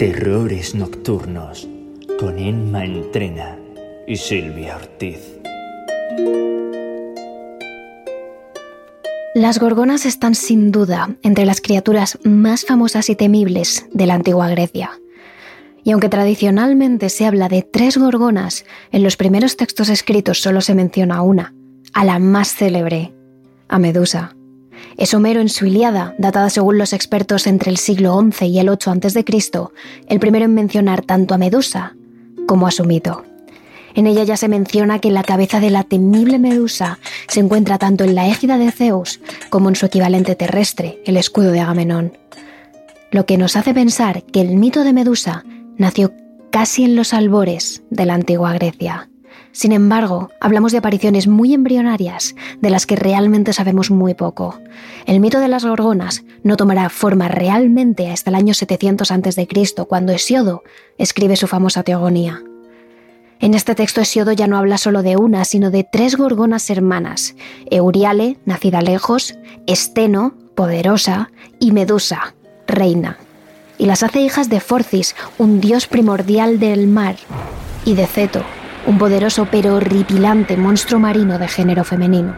Terrores Nocturnos con Emma Entrena y Silvia Ortiz. Las gorgonas están sin duda entre las criaturas más famosas y temibles de la antigua Grecia. Y aunque tradicionalmente se habla de tres gorgonas, en los primeros textos escritos solo se menciona una, a la más célebre, a Medusa. Es Homero en su Iliada, datada según los expertos entre el siglo XI y el 8 a.C., el primero en mencionar tanto a Medusa como a su mito. En ella ya se menciona que la cabeza de la temible Medusa se encuentra tanto en la égida de Zeus como en su equivalente terrestre, el escudo de Agamenón. Lo que nos hace pensar que el mito de Medusa nació casi en los albores de la antigua Grecia. Sin embargo, hablamos de apariciones muy embrionarias, de las que realmente sabemos muy poco. El mito de las gorgonas no tomará forma realmente hasta el año 700 a.C., cuando Hesiodo escribe su famosa teogonía. En este texto Hesiodo ya no habla solo de una, sino de tres gorgonas hermanas, Euriale, nacida lejos, Esteno, poderosa, y Medusa, reina. Y las hace hijas de Forcis, un dios primordial del mar, y de Ceto, un poderoso pero horripilante monstruo marino de género femenino.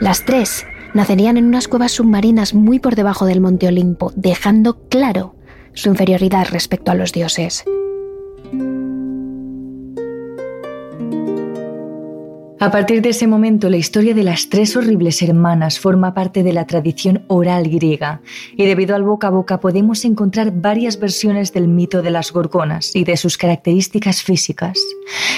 Las tres nacerían en unas cuevas submarinas muy por debajo del monte Olimpo, dejando claro su inferioridad respecto a los dioses. A partir de ese momento, la historia de las tres horribles hermanas forma parte de la tradición oral griega, y debido al boca a boca podemos encontrar varias versiones del mito de las gorgonas y de sus características físicas.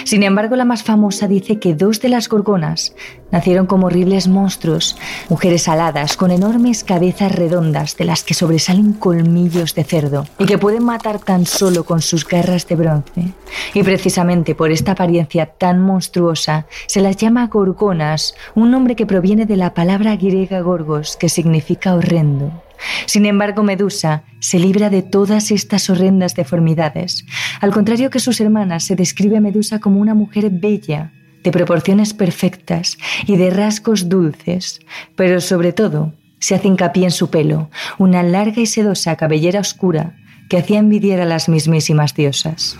Sin embargo, la más famosa dice que dos de las gorgonas nacieron como horribles monstruos, mujeres aladas con enormes cabezas redondas de las que sobresalen colmillos de cerdo y que pueden matar tan solo con sus garras de bronce. Y precisamente por esta apariencia tan monstruosa se las llama gorgonas, un nombre que proviene de la palabra griega gorgos, que significa horrendo. Sin embargo, Medusa se libra de todas estas horrendas deformidades. Al contrario que sus hermanas, se describe a Medusa como una mujer bella, de proporciones perfectas y de rasgos dulces, pero sobre todo se hace hincapié en su pelo, una larga y sedosa cabellera oscura que hacía envidiar a las mismísimas diosas.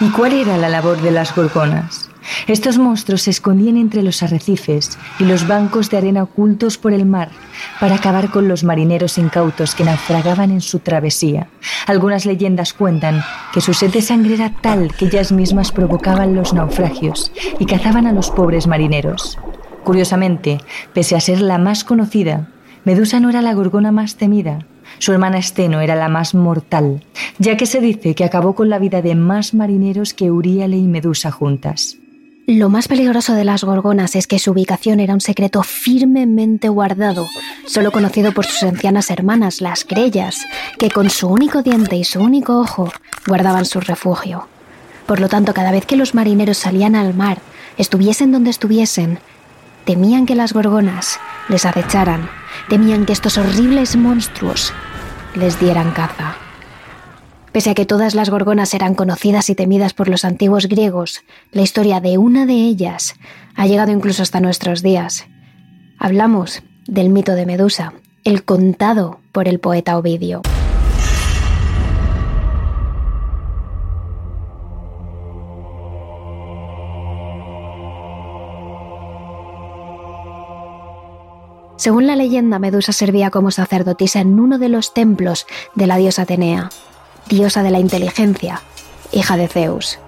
¿Y cuál era la labor de las gorgonas? Estos monstruos se escondían entre los arrecifes y los bancos de arena ocultos por el mar para acabar con los marineros incautos que naufragaban en su travesía. Algunas leyendas cuentan que su sed de sangre era tal que ellas mismas provocaban los naufragios y cazaban a los pobres marineros. Curiosamente, pese a ser la más conocida, Medusa no era la gorgona más temida, su hermana Esteno era la más mortal, ya que se dice que acabó con la vida de más marineros que Uriale y Medusa juntas. Lo más peligroso de las gorgonas es que su ubicación era un secreto firmemente guardado, solo conocido por sus ancianas hermanas, las grellas, que con su único diente y su único ojo guardaban su refugio. Por lo tanto, cada vez que los marineros salían al mar, estuviesen donde estuviesen, temían que las gorgonas les acecharan, temían que estos horribles monstruos les dieran caza. Pese a que todas las gorgonas eran conocidas y temidas por los antiguos griegos, la historia de una de ellas ha llegado incluso hasta nuestros días. Hablamos del mito de Medusa, el contado por el poeta Ovidio. Según la leyenda, Medusa servía como sacerdotisa en uno de los templos de la diosa Atenea diosa de la inteligencia, hija de Zeus.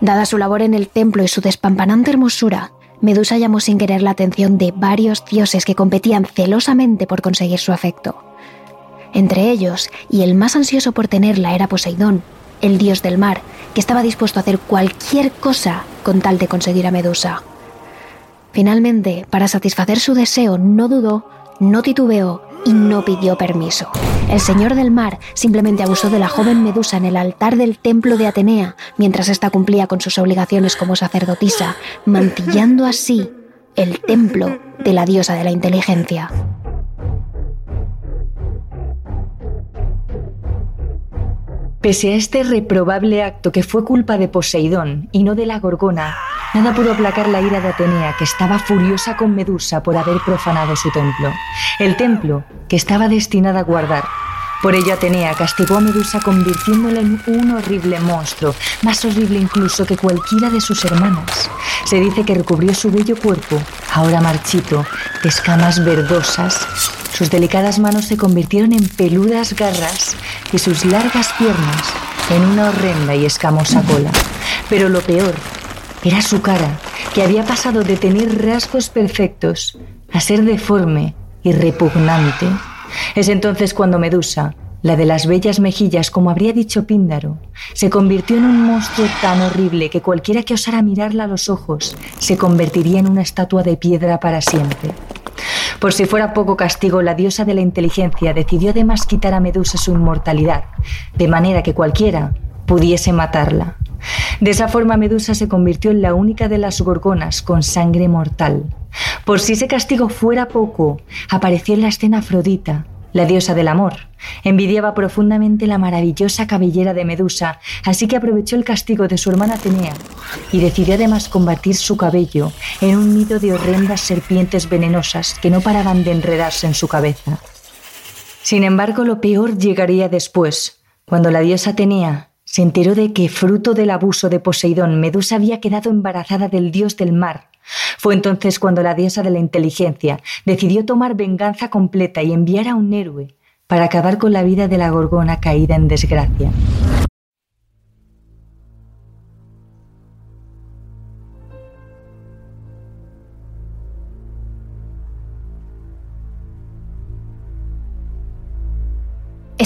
Dada su labor en el templo y su despampanante hermosura, Medusa llamó sin querer la atención de varios dioses que competían celosamente por conseguir su afecto. Entre ellos, y el más ansioso por tenerla era Poseidón, el dios del mar, que estaba dispuesto a hacer cualquier cosa con tal de conseguir a Medusa. Finalmente, para satisfacer su deseo, no dudó, no titubeó y no pidió permiso. El señor del mar simplemente abusó de la joven Medusa en el altar del templo de Atenea mientras ésta cumplía con sus obligaciones como sacerdotisa, mantillando así el templo de la diosa de la inteligencia. Pese a este reprobable acto que fue culpa de Poseidón y no de la Gorgona, nada pudo aplacar la ira de Atenea, que estaba furiosa con Medusa por haber profanado su templo. El templo que estaba destinada a guardar Por ello Atenea castigó a Medusa convirtiéndola en un horrible monstruo, más horrible incluso que cualquiera de sus hermanas. Se dice que recubrió su bello cuerpo, ahora marchito, de escamas verdosas. Sus delicadas manos se convirtieron en peludas garras y sus largas piernas en una horrenda y escamosa cola. Pero lo peor era su cara, que había pasado de tener rasgos perfectos a ser deforme y repugnante. Es entonces cuando Medusa, la de las bellas mejillas, como habría dicho Píndaro, se convirtió en un monstruo tan horrible que cualquiera que osara mirarla a los ojos se convertiría en una estatua de piedra para siempre. Por si fuera poco castigo, la diosa de la inteligencia decidió además quitar a Medusa su inmortalidad, de manera que cualquiera pudiese matarla. De esa forma Medusa se convirtió en la única de las gorgonas con sangre mortal. Por si ese castigo fuera poco, apareció en la escena Afrodita, la diosa del amor. Envidiaba profundamente la maravillosa cabellera de Medusa, así que aprovechó el castigo de su hermana Atenea y decidió además combatir su cabello en un nido de horrendas serpientes venenosas que no paraban de enredarse en su cabeza. Sin embargo, lo peor llegaría después, cuando la diosa Atenea se enteró de que, fruto del abuso de Poseidón, Medusa había quedado embarazada del dios del mar. Fue entonces cuando la diosa de la inteligencia decidió tomar venganza completa y enviar a un héroe para acabar con la vida de la gorgona caída en desgracia.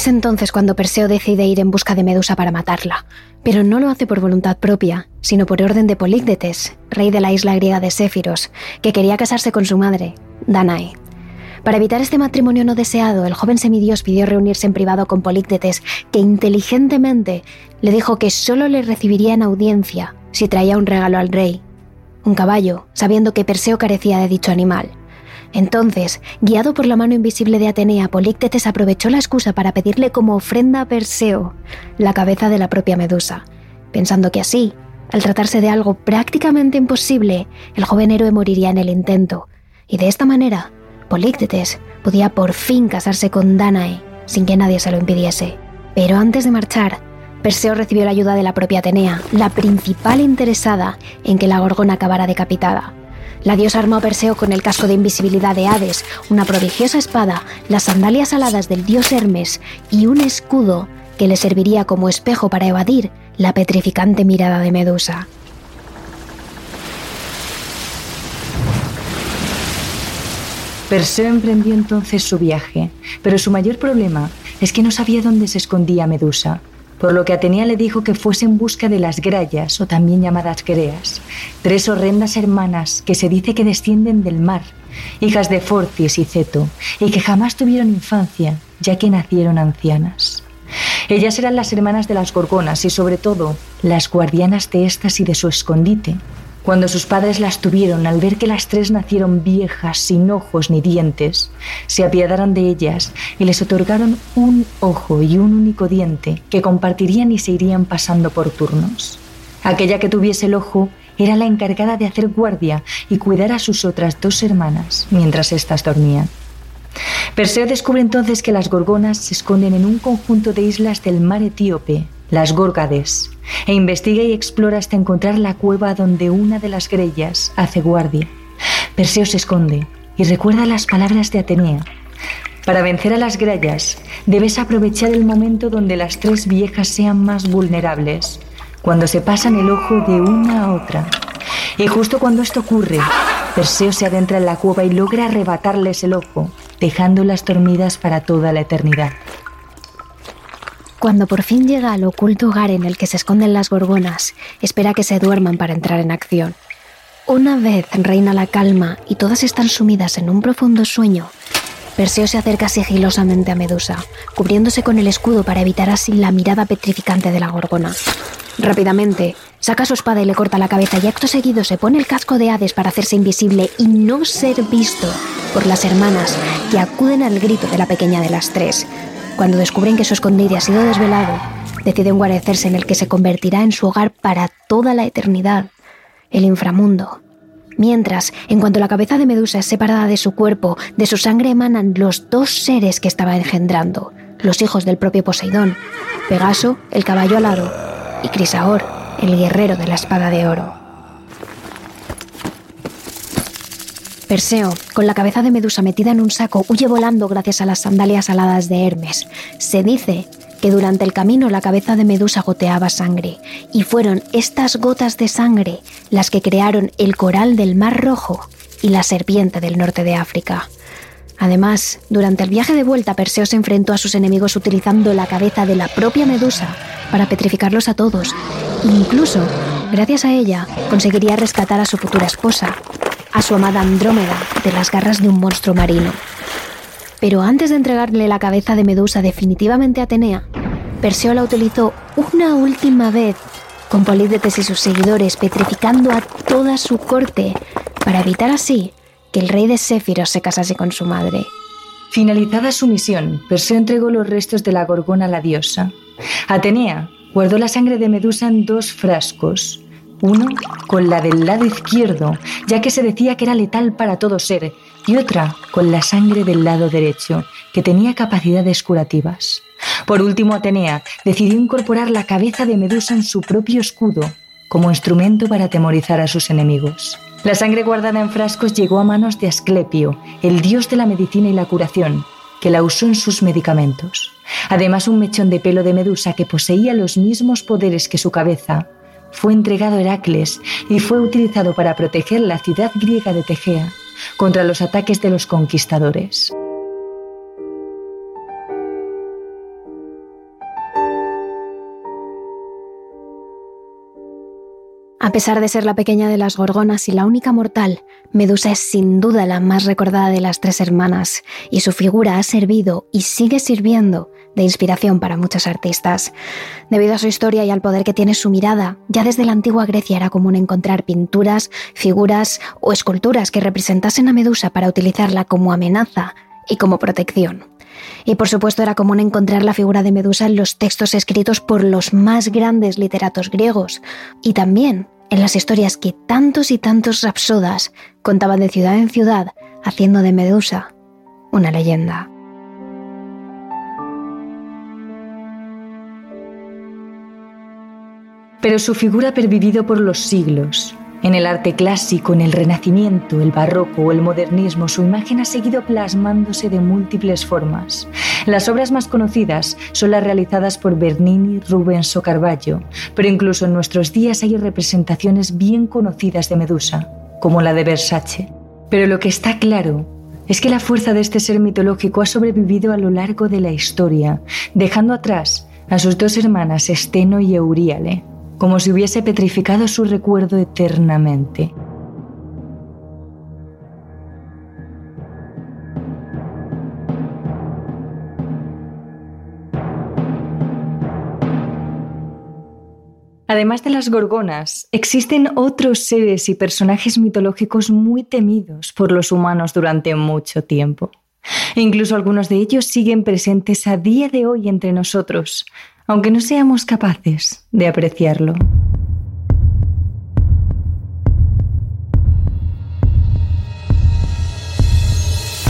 Es entonces cuando Perseo decide ir en busca de Medusa para matarla, pero no lo hace por voluntad propia, sino por orden de Políctetes, rey de la isla griega de Séfiros, que quería casarse con su madre, Danae. Para evitar este matrimonio no deseado, el joven semidios pidió reunirse en privado con Políctetes, que inteligentemente le dijo que solo le recibiría en audiencia si traía un regalo al rey, un caballo, sabiendo que Perseo carecía de dicho animal. Entonces, guiado por la mano invisible de Atenea, Políctetes aprovechó la excusa para pedirle como ofrenda a Perseo la cabeza de la propia Medusa, pensando que así, al tratarse de algo prácticamente imposible, el joven héroe moriría en el intento, y de esta manera, Políctetes podía por fin casarse con Danae sin que nadie se lo impidiese. Pero antes de marchar, Perseo recibió la ayuda de la propia Atenea, la principal interesada en que la gorgona acabara decapitada. La diosa armó a Perseo con el casco de invisibilidad de Hades, una prodigiosa espada, las sandalias aladas del dios Hermes y un escudo que le serviría como espejo para evadir la petrificante mirada de Medusa. Perseo emprendió entonces su viaje, pero su mayor problema es que no sabía dónde se escondía Medusa por lo que Atenea le dijo que fuese en busca de las grayas, o también llamadas greas, tres horrendas hermanas que se dice que descienden del mar, hijas de Fortis y Ceto, y que jamás tuvieron infancia, ya que nacieron ancianas. Ellas eran las hermanas de las gorgonas y sobre todo las guardianas de estas y de su escondite, cuando sus padres las tuvieron, al ver que las tres nacieron viejas, sin ojos ni dientes, se apiadaron de ellas y les otorgaron un ojo y un único diente que compartirían y se irían pasando por turnos. Aquella que tuviese el ojo era la encargada de hacer guardia y cuidar a sus otras dos hermanas mientras éstas dormían. Perseo descubre entonces que las gorgonas se esconden en un conjunto de islas del mar etíope, las Górgades, e investiga y explora hasta encontrar la cueva donde una de las grellas hace guardia. Perseo se esconde y recuerda las palabras de Atenea. Para vencer a las grellas, debes aprovechar el momento donde las tres viejas sean más vulnerables, cuando se pasan el ojo de una a otra. Y justo cuando esto ocurre, Perseo se adentra en la cueva y logra arrebatarles el ojo, dejándolas dormidas para toda la eternidad. Cuando por fin llega al oculto hogar en el que se esconden las gorgonas, espera que se duerman para entrar en acción. Una vez reina la calma y todas están sumidas en un profundo sueño, Perseo se acerca sigilosamente a Medusa, cubriéndose con el escudo para evitar así la mirada petrificante de la gorgona. Rápidamente, saca su espada y le corta la cabeza y acto seguido se pone el casco de Hades para hacerse invisible y no ser visto por las hermanas que acuden al grito de la pequeña de las tres, cuando descubren que su escondite ha sido desvelado, deciden guarecerse en el que se convertirá en su hogar para toda la eternidad, el inframundo. Mientras, en cuanto la cabeza de Medusa es separada de su cuerpo, de su sangre emanan los dos seres que estaba engendrando, los hijos del propio Poseidón, Pegaso, el caballo alado, y Crisaor, el guerrero de la espada de oro. Perseo, con la cabeza de Medusa metida en un saco, huye volando gracias a las sandalias aladas de Hermes. Se dice que durante el camino la cabeza de Medusa goteaba sangre, y fueron estas gotas de sangre las que crearon el coral del Mar Rojo y la serpiente del norte de África. Además, durante el viaje de vuelta, Perseo se enfrentó a sus enemigos utilizando la cabeza de la propia Medusa para petrificarlos a todos. Incluso, gracias a ella, conseguiría rescatar a su futura esposa, a su amada Andrómeda, de las garras de un monstruo marino. Pero antes de entregarle la cabeza de Medusa definitivamente a Atenea, Perseo la utilizó una última vez con Polídetes y sus seguidores, petrificando a toda su corte, para evitar así que el rey de Séfiros se casase con su madre. Finalizada su misión, Perseo entregó los restos de la gorgona a la diosa. Atenea guardó la sangre de Medusa en dos frascos, uno con la del lado izquierdo, ya que se decía que era letal para todo ser, y otra con la sangre del lado derecho, que tenía capacidades curativas. Por último, Atenea decidió incorporar la cabeza de Medusa en su propio escudo, como instrumento para atemorizar a sus enemigos. La sangre guardada en frascos llegó a manos de Asclepio, el dios de la medicina y la curación, que la usó en sus medicamentos. Además, un mechón de pelo de Medusa que poseía los mismos poderes que su cabeza fue entregado a Heracles y fue utilizado para proteger la ciudad griega de Tegea contra los ataques de los conquistadores. A pesar de ser la pequeña de las gorgonas y la única mortal, Medusa es sin duda la más recordada de las tres hermanas, y su figura ha servido y sigue sirviendo de inspiración para muchos artistas. Debido a su historia y al poder que tiene su mirada, ya desde la antigua Grecia era común encontrar pinturas, figuras o esculturas que representasen a Medusa para utilizarla como amenaza y como protección. Y por supuesto era común encontrar la figura de Medusa en los textos escritos por los más grandes literatos griegos y también en las historias que tantos y tantos rapsodas contaban de ciudad en ciudad haciendo de Medusa una leyenda. Pero su figura ha pervivido por los siglos en el arte clásico, en el Renacimiento, el Barroco o el Modernismo, su imagen ha seguido plasmándose de múltiples formas. Las obras más conocidas son las realizadas por Bernini, Rubens o Carballo, pero incluso en nuestros días hay representaciones bien conocidas de Medusa, como la de Versace. Pero lo que está claro es que la fuerza de este ser mitológico ha sobrevivido a lo largo de la historia, dejando atrás a sus dos hermanas Esteno y Euríale, como si hubiese petrificado su recuerdo eternamente. Además de las gorgonas, existen otros seres y personajes mitológicos muy temidos por los humanos durante mucho tiempo. Incluso algunos de ellos siguen presentes a día de hoy entre nosotros, aunque no seamos capaces de apreciarlo.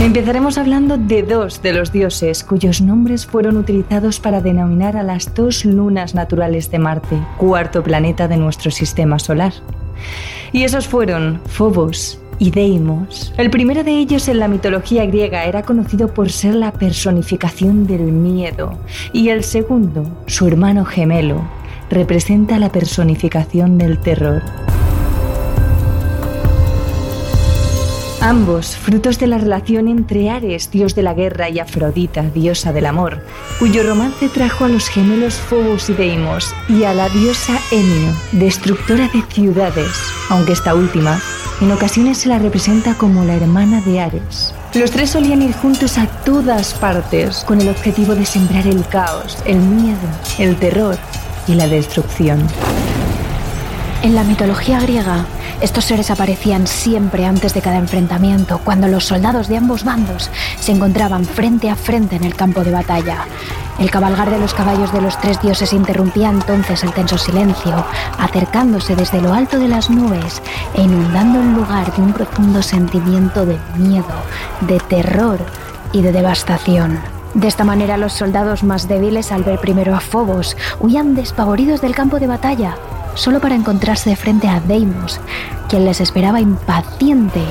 Empezaremos hablando de dos de los dioses cuyos nombres fueron utilizados para denominar a las dos lunas naturales de Marte, cuarto planeta de nuestro sistema solar. Y esos fueron Phobos Deimos. El primero de ellos en la mitología griega era conocido por ser la personificación del miedo y el segundo, su hermano gemelo, representa la personificación del terror. Ambos frutos de la relación entre Ares, dios de la guerra, y Afrodita, diosa del amor, cuyo romance trajo a los gemelos Phobos y Deimos y a la diosa Enio, destructora de ciudades, aunque esta última en ocasiones se la representa como la hermana de Ares. Los tres solían ir juntos a todas partes con el objetivo de sembrar el caos, el miedo, el terror y la destrucción. En la mitología griega, estos seres aparecían siempre antes de cada enfrentamiento, cuando los soldados de ambos bandos se encontraban frente a frente en el campo de batalla. El cabalgar de los caballos de los tres dioses interrumpía entonces el tenso silencio, acercándose desde lo alto de las nubes e inundando el lugar de un profundo sentimiento de miedo, de terror y de devastación. De esta manera los soldados más débiles al ver primero a Phobos huían despavoridos del campo de batalla, solo para encontrarse frente a Deimos, quien les esperaba impaciente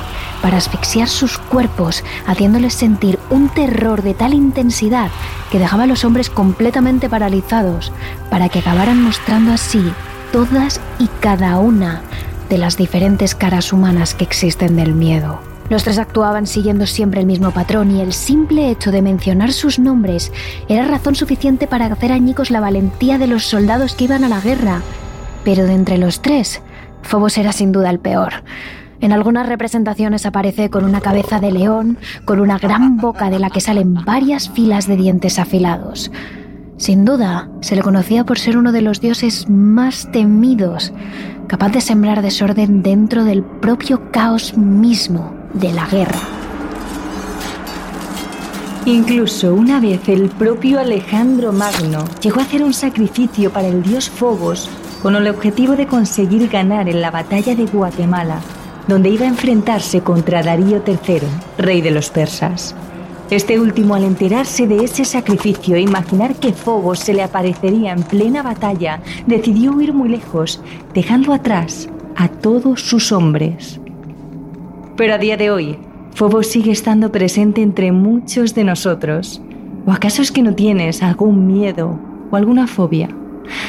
para asfixiar sus cuerpos, haciéndoles sentir un terror de tal intensidad que dejaba a los hombres completamente paralizados, para que acabaran mostrando así todas y cada una de las diferentes caras humanas que existen del miedo. Los tres actuaban siguiendo siempre el mismo patrón y el simple hecho de mencionar sus nombres era razón suficiente para hacer añicos la valentía de los soldados que iban a la guerra. Pero de entre los tres, Phobos era sin duda el peor. En algunas representaciones aparece con una cabeza de león, con una gran boca de la que salen varias filas de dientes afilados. Sin duda, se le conocía por ser uno de los dioses más temidos, capaz de sembrar desorden dentro del propio caos mismo de la guerra. Incluso una vez el propio Alejandro Magno llegó a hacer un sacrificio para el dios Phobos con el objetivo de conseguir ganar en la batalla de Guatemala, donde iba a enfrentarse contra Darío III, rey de los persas. Este último, al enterarse de ese sacrificio e imaginar que Phobos se le aparecería en plena batalla, decidió huir muy lejos, dejando atrás a todos sus hombres. Pero a día de hoy, Phobos sigue estando presente entre muchos de nosotros. ¿O acaso es que no tienes algún miedo o alguna fobia?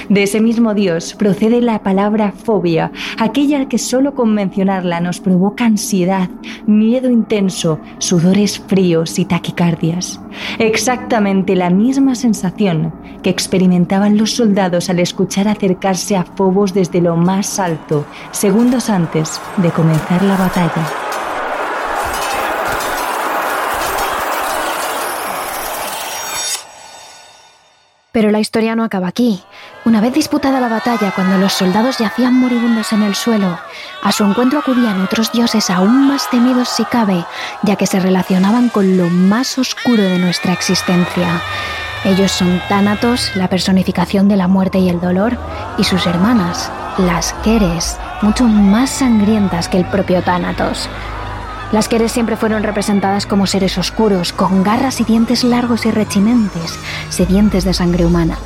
De ese mismo Dios procede la palabra fobia, aquella que solo con mencionarla nos provoca ansiedad, miedo intenso, sudores fríos y taquicardias. Exactamente la misma sensación que experimentaban los soldados al escuchar acercarse a Phobos desde lo más alto, segundos antes de comenzar la batalla. Pero la historia no acaba aquí. Una vez disputada la batalla, cuando los soldados yacían moribundos en el suelo, a su encuentro acudían otros dioses aún más temidos si cabe, ya que se relacionaban con lo más oscuro de nuestra existencia. Ellos son Tánatos, la personificación de la muerte y el dolor, y sus hermanas, las Keres, mucho más sangrientas que el propio Tánatos. Las Keres siempre fueron representadas como seres oscuros, con garras y dientes largos y rechinantes, sedientes de sangre humana.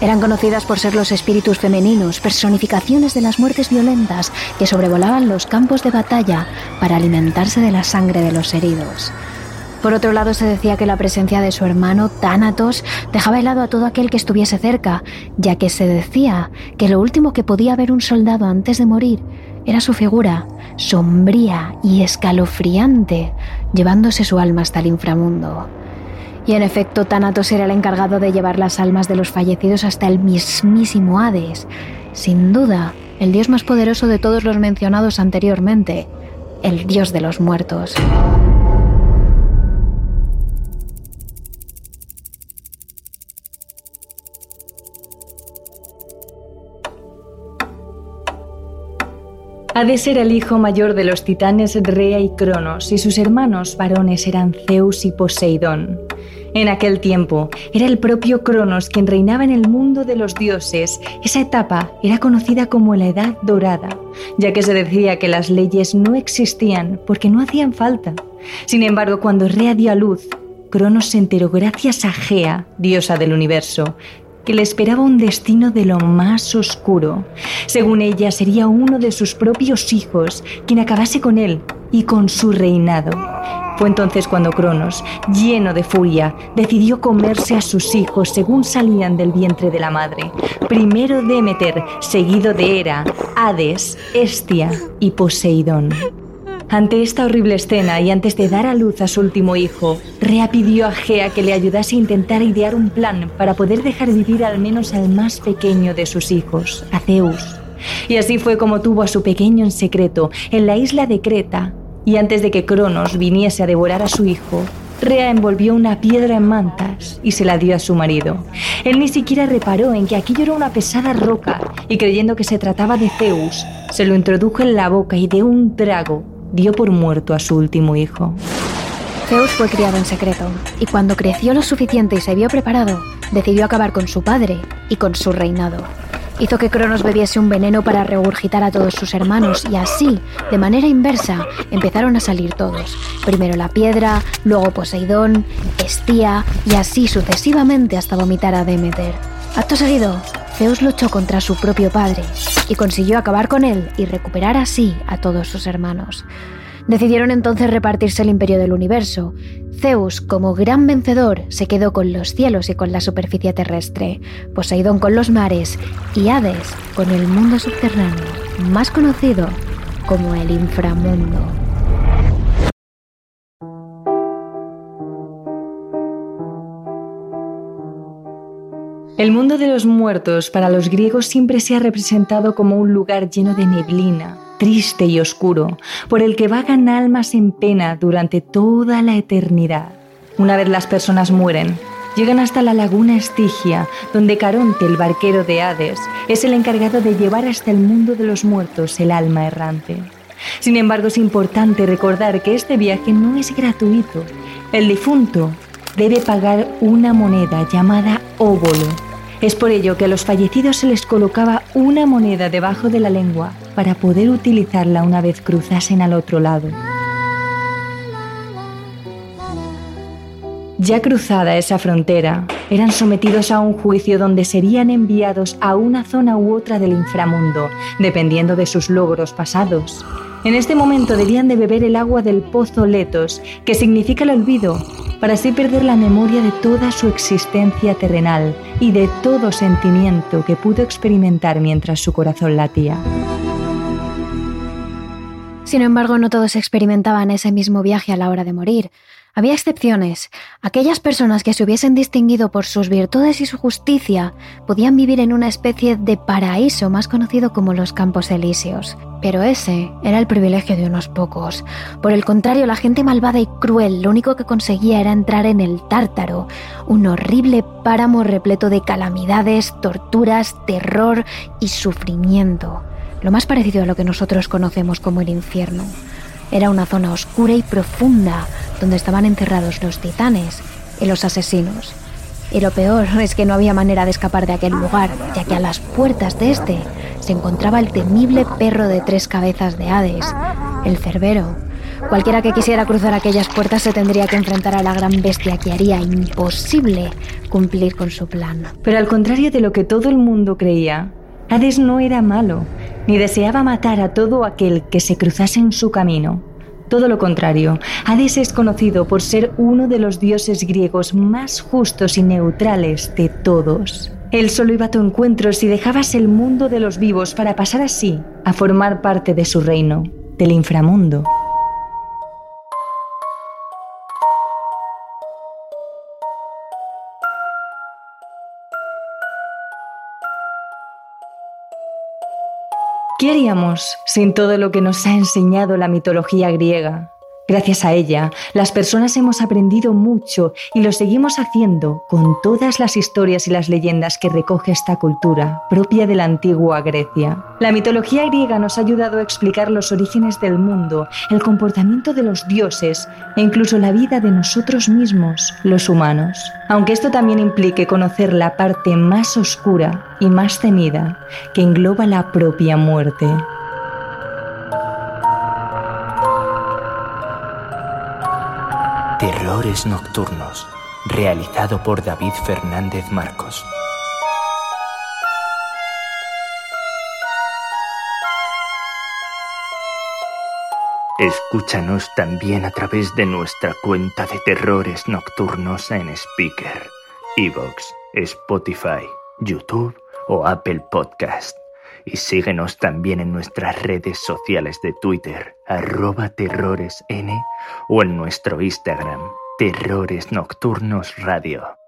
Eran conocidas por ser los espíritus femeninos, personificaciones de las muertes violentas que sobrevolaban los campos de batalla para alimentarse de la sangre de los heridos. Por otro lado, se decía que la presencia de su hermano Tánatos dejaba helado a todo aquel que estuviese cerca, ya que se decía que lo último que podía ver un soldado antes de morir era su figura, sombría y escalofriante, llevándose su alma hasta el inframundo. Y en efecto, Tánatos era el encargado de llevar las almas de los fallecidos hasta el mismísimo Hades, sin duda, el dios más poderoso de todos los mencionados anteriormente, el dios de los muertos. Hades era el hijo mayor de los titanes Rea y Cronos, y sus hermanos varones eran Zeus y Poseidón. En aquel tiempo era el propio Cronos quien reinaba en el mundo de los dioses. Esa etapa era conocida como la Edad Dorada, ya que se decía que las leyes no existían porque no hacían falta. Sin embargo, cuando Rea dio a luz, Cronos se enteró gracias a Gea, diosa del universo, que le esperaba un destino de lo más oscuro. Según ella, sería uno de sus propios hijos quien acabase con él y con su reinado. Fue entonces cuando Cronos, lleno de furia, decidió comerse a sus hijos según salían del vientre de la madre. Primero Demeter, seguido de Hera, Hades, Estia y Poseidón. Ante esta horrible escena y antes de dar a luz a su último hijo, Rea pidió a Gea que le ayudase a intentar idear un plan para poder dejar vivir al menos al más pequeño de sus hijos, a Zeus. Y así fue como tuvo a su pequeño en secreto en la isla de Creta, y antes de que Cronos viniese a devorar a su hijo, Rea envolvió una piedra en mantas y se la dio a su marido. Él ni siquiera reparó en que aquello era una pesada roca y creyendo que se trataba de Zeus, se lo introdujo en la boca y de un trago dio por muerto a su último hijo. Zeus fue criado en secreto, y cuando creció lo suficiente y se vio preparado, decidió acabar con su padre y con su reinado. Hizo que Cronos bebiese un veneno para regurgitar a todos sus hermanos y así, de manera inversa, empezaron a salir todos. Primero la piedra, luego Poseidón, Estía y así sucesivamente hasta vomitar a Demeter. Acto seguido, Zeus luchó contra su propio padre y consiguió acabar con él y recuperar así a todos sus hermanos. Decidieron entonces repartirse el imperio del universo. Zeus, como gran vencedor, se quedó con los cielos y con la superficie terrestre, Poseidón con los mares y Hades con el mundo subterráneo, más conocido como el inframundo. El mundo de los muertos para los griegos siempre se ha representado como un lugar lleno de neblina, triste y oscuro, por el que vagan almas en pena durante toda la eternidad. Una vez las personas mueren, llegan hasta la laguna Estigia, donde Caronte, el barquero de Hades, es el encargado de llevar hasta el mundo de los muertos el alma errante. Sin embargo, es importante recordar que este viaje no es gratuito. El difunto debe pagar una moneda llamada óbolo. Es por ello que a los fallecidos se les colocaba una moneda debajo de la lengua para poder utilizarla una vez cruzasen al otro lado. Ya cruzada esa frontera, eran sometidos a un juicio donde serían enviados a una zona u otra del inframundo, dependiendo de sus logros pasados. En este momento debían de beber el agua del pozo Letos, que significa el olvido, para así perder la memoria de toda su existencia terrenal y de todo sentimiento que pudo experimentar mientras su corazón latía. Sin embargo, no todos experimentaban ese mismo viaje a la hora de morir. Había excepciones. Aquellas personas que se hubiesen distinguido por sus virtudes y su justicia podían vivir en una especie de paraíso más conocido como los Campos Elíseos. Pero ese era el privilegio de unos pocos. Por el contrario, la gente malvada y cruel lo único que conseguía era entrar en el Tártaro, un horrible páramo repleto de calamidades, torturas, terror y sufrimiento lo más parecido a lo que nosotros conocemos como el infierno. Era una zona oscura y profunda donde estaban encerrados los titanes y los asesinos. Y lo peor es que no había manera de escapar de aquel lugar, ya que a las puertas de este se encontraba el temible perro de tres cabezas de Hades, el Cerbero. Cualquiera que quisiera cruzar aquellas puertas se tendría que enfrentar a la gran bestia que haría imposible cumplir con su plan. Pero al contrario de lo que todo el mundo creía, Hades no era malo ni deseaba matar a todo aquel que se cruzase en su camino. Todo lo contrario, Hades es conocido por ser uno de los dioses griegos más justos y neutrales de todos. Él solo iba a tu encuentro si dejabas el mundo de los vivos para pasar así a formar parte de su reino, del inframundo. Haríamos sin todo lo que nos ha enseñado la mitología griega? Gracias a ella, las personas hemos aprendido mucho y lo seguimos haciendo con todas las historias y las leyendas que recoge esta cultura, propia de la antigua Grecia. La mitología griega nos ha ayudado a explicar los orígenes del mundo, el comportamiento de los dioses e incluso la vida de nosotros mismos, los humanos. Aunque esto también implique conocer la parte más oscura y más temida que engloba la propia muerte. Terrores Nocturnos, realizado por David Fernández Marcos. Escúchanos también a través de nuestra cuenta de Terrores Nocturnos en Speaker, Evox, Spotify, YouTube o Apple Podcast. Y síguenos también en nuestras redes sociales de Twitter, arroba terroresn, o en nuestro Instagram, Terrores Nocturnos Radio.